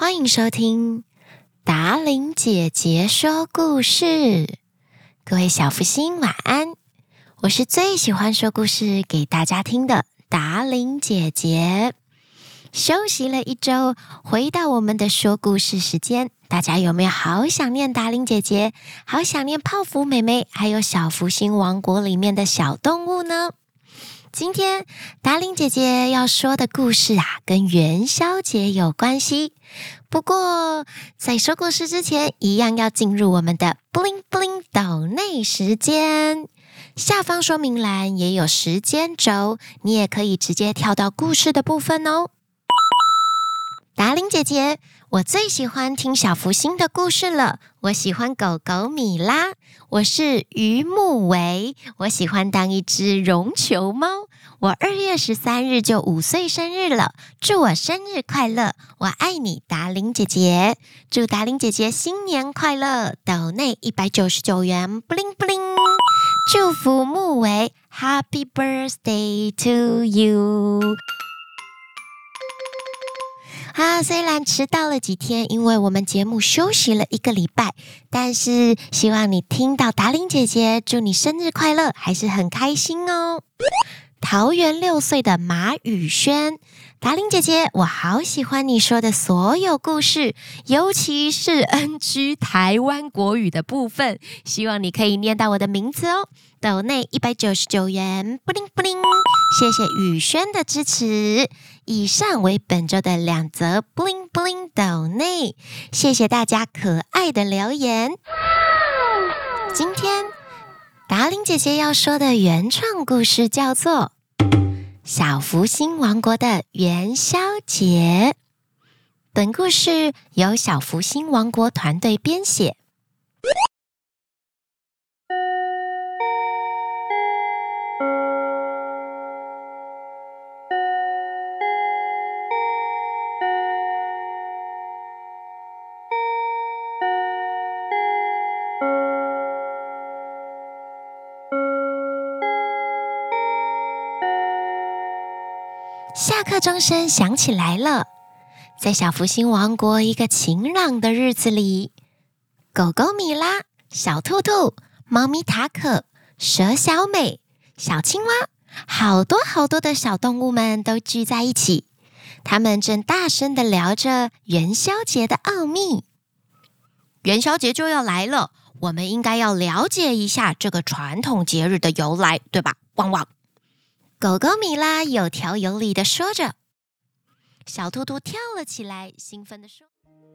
欢迎收听达伶姐姐说故事。各位小福星晚安，我是最喜欢说故事给大家听的达伶姐姐。休息了一周，回到我们的说故事时间，大家有没有好想念达伶姐姐？好想念泡芙妹妹，还有小福星王国里面的小动物呢？今天达玲姐姐要说的故事啊，跟元宵节有关系。不过在说故事之前，一样要进入我们的 bling bling 抖内时间。下方说明栏也有时间轴，你也可以直接跳到故事的部分哦。达伶姐姐，我最喜欢听小福星的故事了。我喜欢狗狗米拉，我是于木维，我喜欢当一只绒球猫。我二月十三日就五岁生日了，祝我生日快乐！我爱你，达伶姐姐。祝达伶姐姐新年快乐！抖内一百九十九元布灵布灵。祝福木维，Happy birthday to you。啊，虽然迟到了几天，因为我们节目休息了一个礼拜，但是希望你听到达令姐姐祝你生日快乐，还是很开心哦。桃园六岁的马宇轩，达伶姐姐，我好喜欢你说的所有故事，尤其是 NG 台湾国语的部分，希望你可以念到我的名字哦。抖内一百九十九元，布灵布灵，谢谢宇轩的支持。以上为本周的两则布灵布灵抖内，谢谢大家可爱的留言。今天达玲姐姐要说的原创故事叫做《小福星王国的元宵节》。本故事由小福星王国团队编写。下课钟声响起来了，在小福星王国一个晴朗的日子里，狗狗米拉、小兔兔、猫咪塔可、蛇小美、小青蛙，好多好多的小动物们都聚在一起，他们正大声的聊着元宵节的奥秘。元宵节就要来了，我们应该要了解一下这个传统节日的由来，对吧？汪汪。狗狗米拉有条有理的说着，小兔兔跳了起来，兴奋地说：“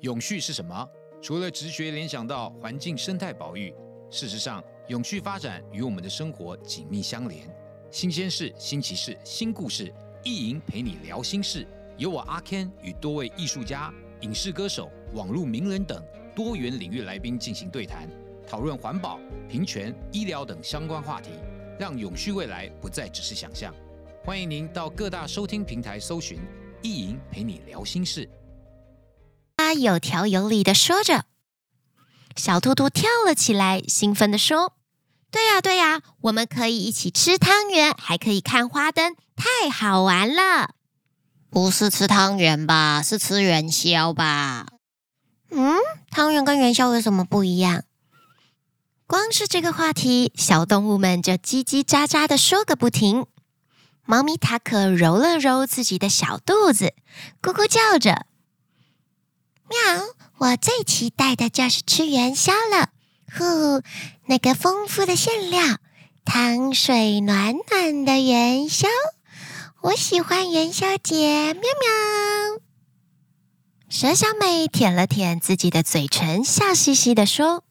永续是什么？除了直觉联想到环境生态保育，事实上，永续发展与我们的生活紧密相连。新鲜事、新奇事、新故事，意淫陪你聊心事。由我阿 Ken 与多位艺术家、影视歌手、网络名人等多元领域来宾进行对谈，讨论环保、平权、医疗等相关话题。”让永续未来不再只是想象。欢迎您到各大收听平台搜寻“意淫陪你聊心事”。他有条有理的说着，小兔兔跳了起来，兴奋的说：“对呀，对呀，我们可以一起吃汤圆，还可以看花灯，太好玩了！不是吃汤圆吧？是吃元宵吧？嗯，汤圆跟元宵有什么不一样？”光是这个话题，小动物们就叽叽喳喳的说个不停。猫咪塔可揉了揉自己的小肚子，咕咕叫着：“喵！我最期待的就是吃元宵了。呼，那个丰富的馅料，汤水暖暖的元宵，我喜欢元宵节。”喵喵。蛇小美舔了舔自己的嘴唇，笑嘻嘻的说。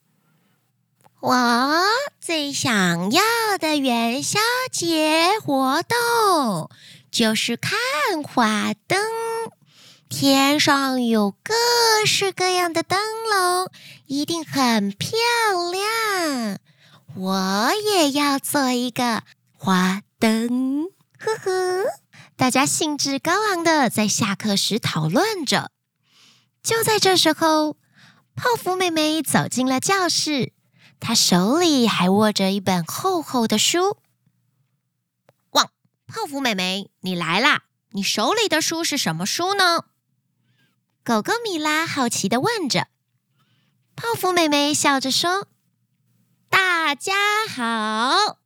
我最想要的元宵节活动就是看花灯，天上有各式各样的灯笼，一定很漂亮。我也要做一个花灯，呵呵。大家兴致高昂的在下课时讨论着。就在这时候，泡芙妹妹走进了教室。他手里还握着一本厚厚的书。哇，泡芙妹妹，你来啦！你手里的书是什么书呢？狗狗米拉好奇的问着。泡芙妹妹笑着说：“大家好，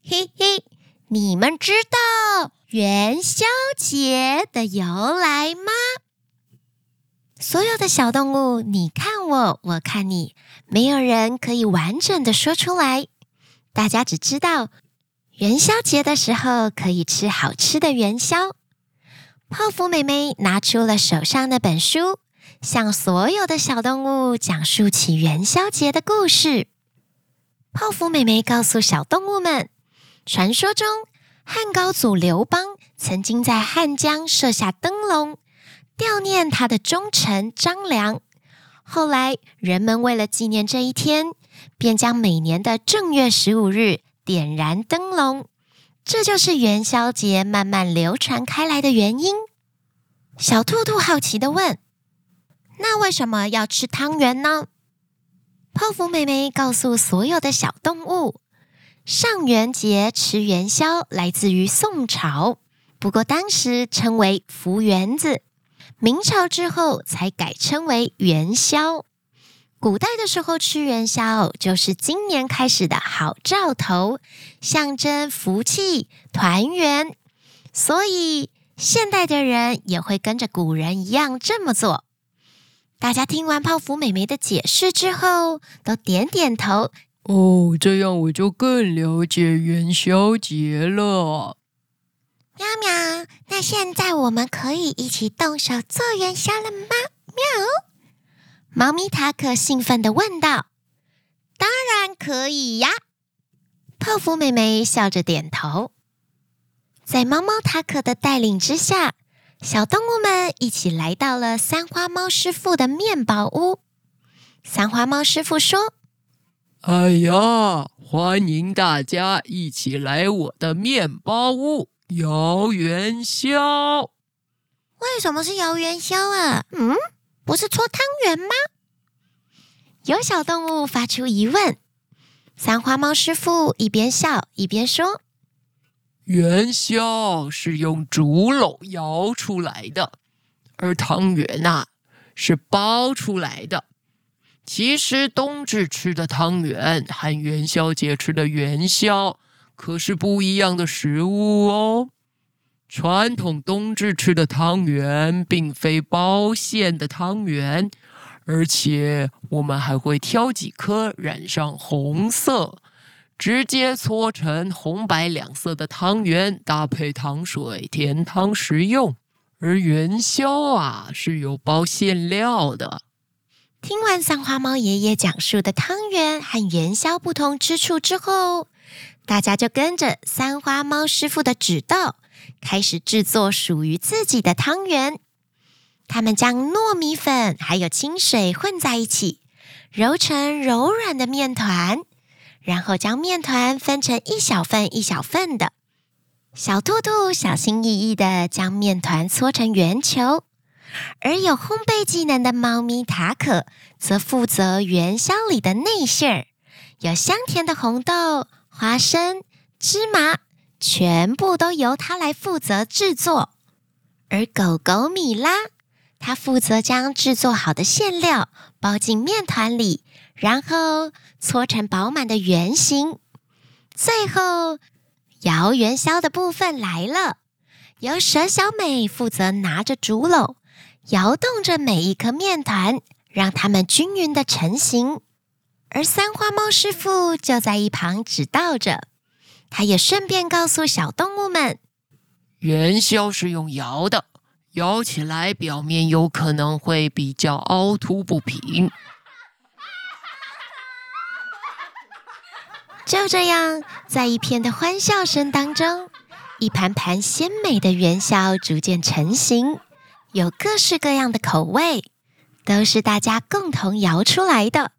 嘿嘿，你们知道元宵节的由来吗？”所有的小动物，你看我，我看你，没有人可以完整的说出来。大家只知道元宵节的时候可以吃好吃的元宵。泡芙妹妹拿出了手上那本书。向所有的小动物讲述起元宵节的故事。泡芙妹妹告诉小动物们，传说中汉高祖刘邦曾经在汉江设下灯笼，悼念他的忠臣张良。后来人们为了纪念这一天，便将每年的正月十五日点燃灯笼，这就是元宵节慢慢流传开来的原因。小兔兔好奇地问。那为什么要吃汤圆呢？泡芙妹妹告诉所有的小动物，上元节吃元宵来自于宋朝，不过当时称为福圆子，明朝之后才改称为元宵。古代的时候吃元宵就是今年开始的好兆头，象征福气团圆，所以现代的人也会跟着古人一样这么做。大家听完泡芙妹妹的解释之后，都点点头。哦，这样我就更了解元宵节了。喵喵，那现在我们可以一起动手做元宵了吗？喵！猫咪塔可兴奋地问道。当然可以呀！泡芙妹妹笑着点头。在猫猫塔可的带领之下。小动物们一起来到了三花猫师傅的面包屋。三花猫师傅说：“哎呀，欢迎大家一起来我的面包屋摇元宵。为什么是摇元宵啊？嗯，不是搓汤圆吗？”有小动物发出疑问。三花猫师傅一边笑一边说。元宵是用竹篓摇出来的，而汤圆呐是包出来的。其实冬至吃的汤圆和元宵节吃的元宵可是不一样的食物哦。传统冬至吃的汤圆并非包馅的汤圆，而且我们还会挑几颗染上红色。直接搓成红白两色的汤圆，搭配糖水甜汤食用。而元宵啊，是有包馅料的。听完三花猫爷爷讲述的汤圆和元宵不同之处之后，大家就跟着三花猫师傅的指导，开始制作属于自己的汤圆。他们将糯米粉还有清水混在一起，揉成柔软的面团。然后将面团分成一小份一小份的，小兔兔小心翼翼地将面团搓成圆球，而有烘焙技能的猫咪塔可则负责元宵里的内馅儿，有香甜的红豆、花生、芝麻，全部都由它来负责制作。而狗狗米拉，它负责将制作好的馅料包进面团里。然后搓成饱满的圆形，最后摇元宵的部分来了，由蛇小美负责拿着竹篓，摇动着每一颗面团，让它们均匀的成型。而三花猫师傅就在一旁指导着，他也顺便告诉小动物们：元宵是用摇的，摇起来表面有可能会比较凹凸不平。就这样，在一片的欢笑声当中，一盘盘鲜美的元宵逐渐成型，有各式各样的口味，都是大家共同摇出来的。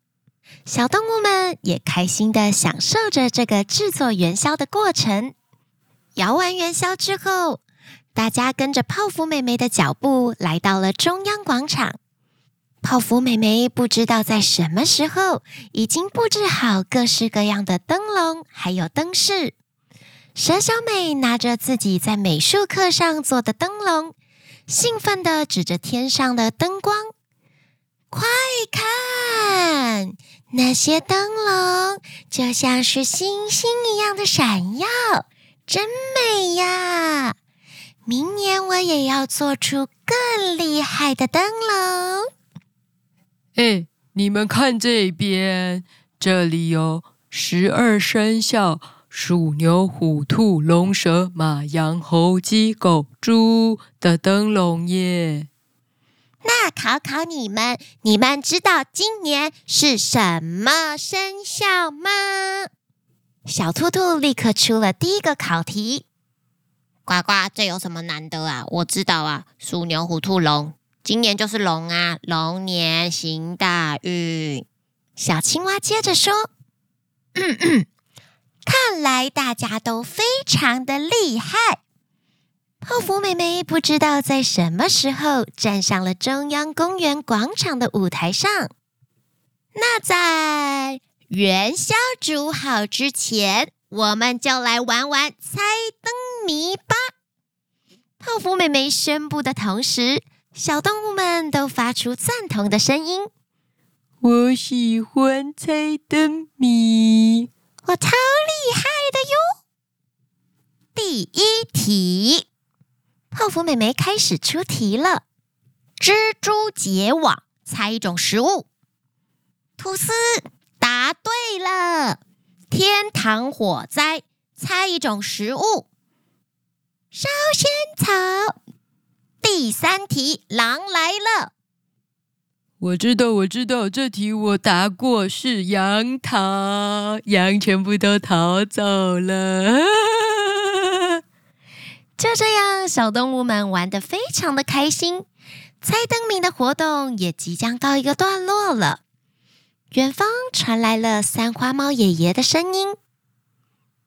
小动物们也开心地享受着这个制作元宵的过程。摇完元宵之后，大家跟着泡芙妹妹的脚步来到了中央广场。泡芙妹妹不知道在什么时候已经布置好各式各样的灯笼，还有灯饰。蛇小美拿着自己在美术课上做的灯笼，兴奋地指着天上的灯光：“快看，那些灯笼就像是星星一样的闪耀，真美呀！明年我也要做出更厉害的灯笼。”哎，你们看这边，这里有十二生肖。鼠、牛、虎、兔、龙、蛇、马、羊、猴、鸡、狗、猪的灯笼耶！那考考你们，你们知道今年是什么生肖吗？小兔兔立刻出了第一个考题。呱呱，这有什么难的啊？我知道啊，鼠、牛、虎、兔、龙，今年就是龙啊，龙年行大运。小青蛙接着说。嗯 嗯看来大家都非常的厉害。泡芙妹妹不知道在什么时候站上了中央公园广场的舞台上。那在元宵煮好之前，我们就来玩玩猜灯谜吧！泡芙妹妹宣布的同时，小动物们都发出赞同的声音。我喜欢猜灯谜。我超厉害的哟！第一题，泡芙妹妹开始出题了。蜘蛛结网，猜一种食物。吐司，答对了。天堂火灾，猜一种食物。烧仙草。第三题，狼来了。我知道，我知道，这题我答过，是羊逃，羊全部都逃走了。就这样，小动物们玩得非常的开心，猜灯谜的活动也即将告一个段落了。远方传来了三花猫爷爷的声音：“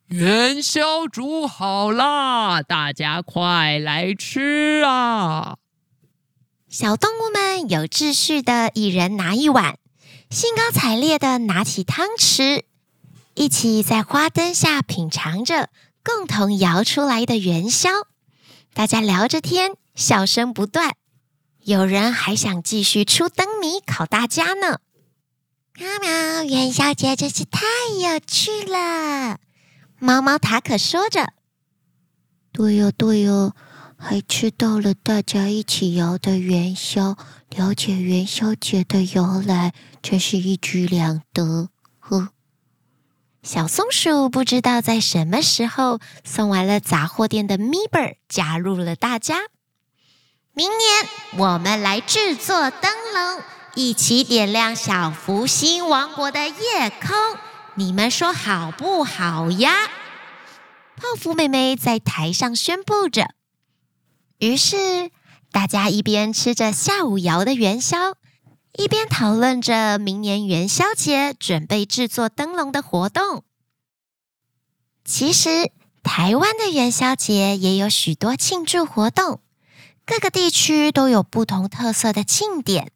元宵煮好啦，大家快来吃啊！”小动物们有秩序的，一人拿一碗，兴高采烈的拿起汤匙，一起在花灯下品尝着共同摇出来的元宵。大家聊着天，笑声不断。有人还想继续出灯谜考大家呢。喵喵，元宵节真是太有趣了！猫猫塔可说着。对哟，对哟。还吃到了大家一起摇的元宵，了解元宵节的由来，真是一举两得。呵，小松鼠不知道在什么时候送完了杂货店的米本加入了大家。明年我们来制作灯笼，一起点亮小福星王国的夜空。你们说好不好呀？泡芙妹妹在台上宣布着。于是，大家一边吃着下午摇的元宵，一边讨论着明年元宵节准备制作灯笼的活动。其实，台湾的元宵节也有许多庆祝活动，各个地区都有不同特色的庆典。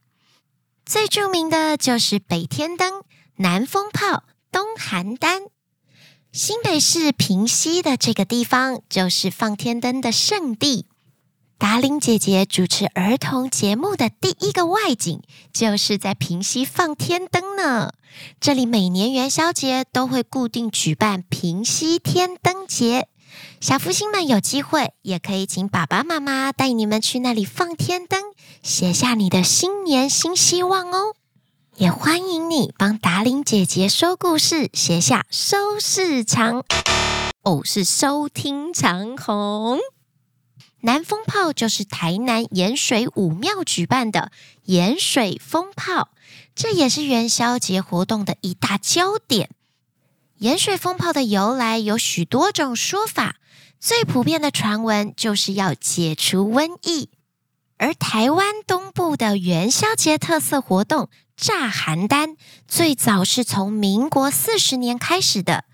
最著名的就是北天灯、南风炮、东寒单。新北市平溪的这个地方，就是放天灯的圣地。达令姐姐主持儿童节目的第一个外景，就是在平溪放天灯呢。这里每年元宵节都会固定举办平溪天灯节，小福星们有机会也可以请爸爸妈妈带你们去那里放天灯，写下你的新年新希望哦。也欢迎你帮达令姐姐说故事，写下收视长，哦，是收听长虹。南风炮就是台南盐水武庙举办的盐水风炮，这也是元宵节活动的一大焦点。盐水风炮的由来有许多种说法，最普遍的传闻就是要解除瘟疫。而台湾东部的元宵节特色活动炸邯郸，最早是从民国四十年开始的，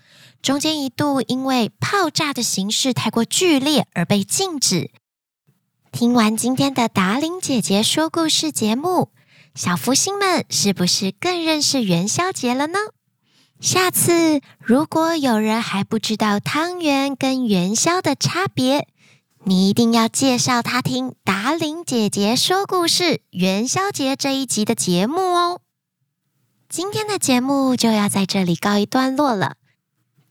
中间一度因为炮炸的形式太过剧烈而被禁止。听完今天的达伶姐姐说故事节目，小福星们是不是更认识元宵节了呢？下次如果有人还不知道汤圆跟元宵的差别，你一定要介绍他听达伶姐姐说故事元宵节这一集的节目哦。今天的节目就要在这里告一段落了，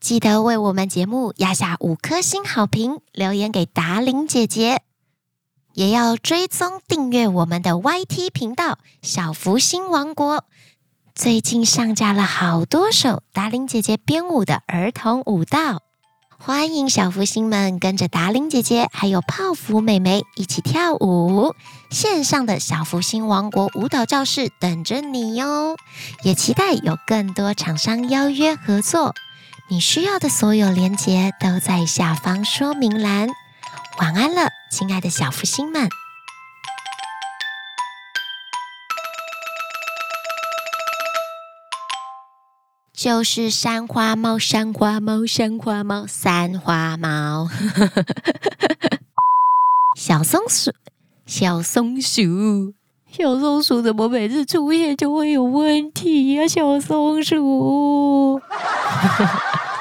记得为我们节目压下五颗星好评，留言给达伶姐姐，也要追踪订阅我们的 YT 频道小福星王国。最近上架了好多首达伶姐姐编舞的儿童舞蹈。欢迎小福星们跟着达伶姐姐还有泡芙妹妹一起跳舞，线上的小福星王国舞蹈教室等着你哟！也期待有更多厂商邀约合作，你需要的所有链接都在下方说明栏。晚安了，亲爱的小福星们。就是三花猫，三花猫，三花猫，三花猫。小松鼠，小松鼠，小松鼠怎么每次出现就会有问题呀？小松鼠。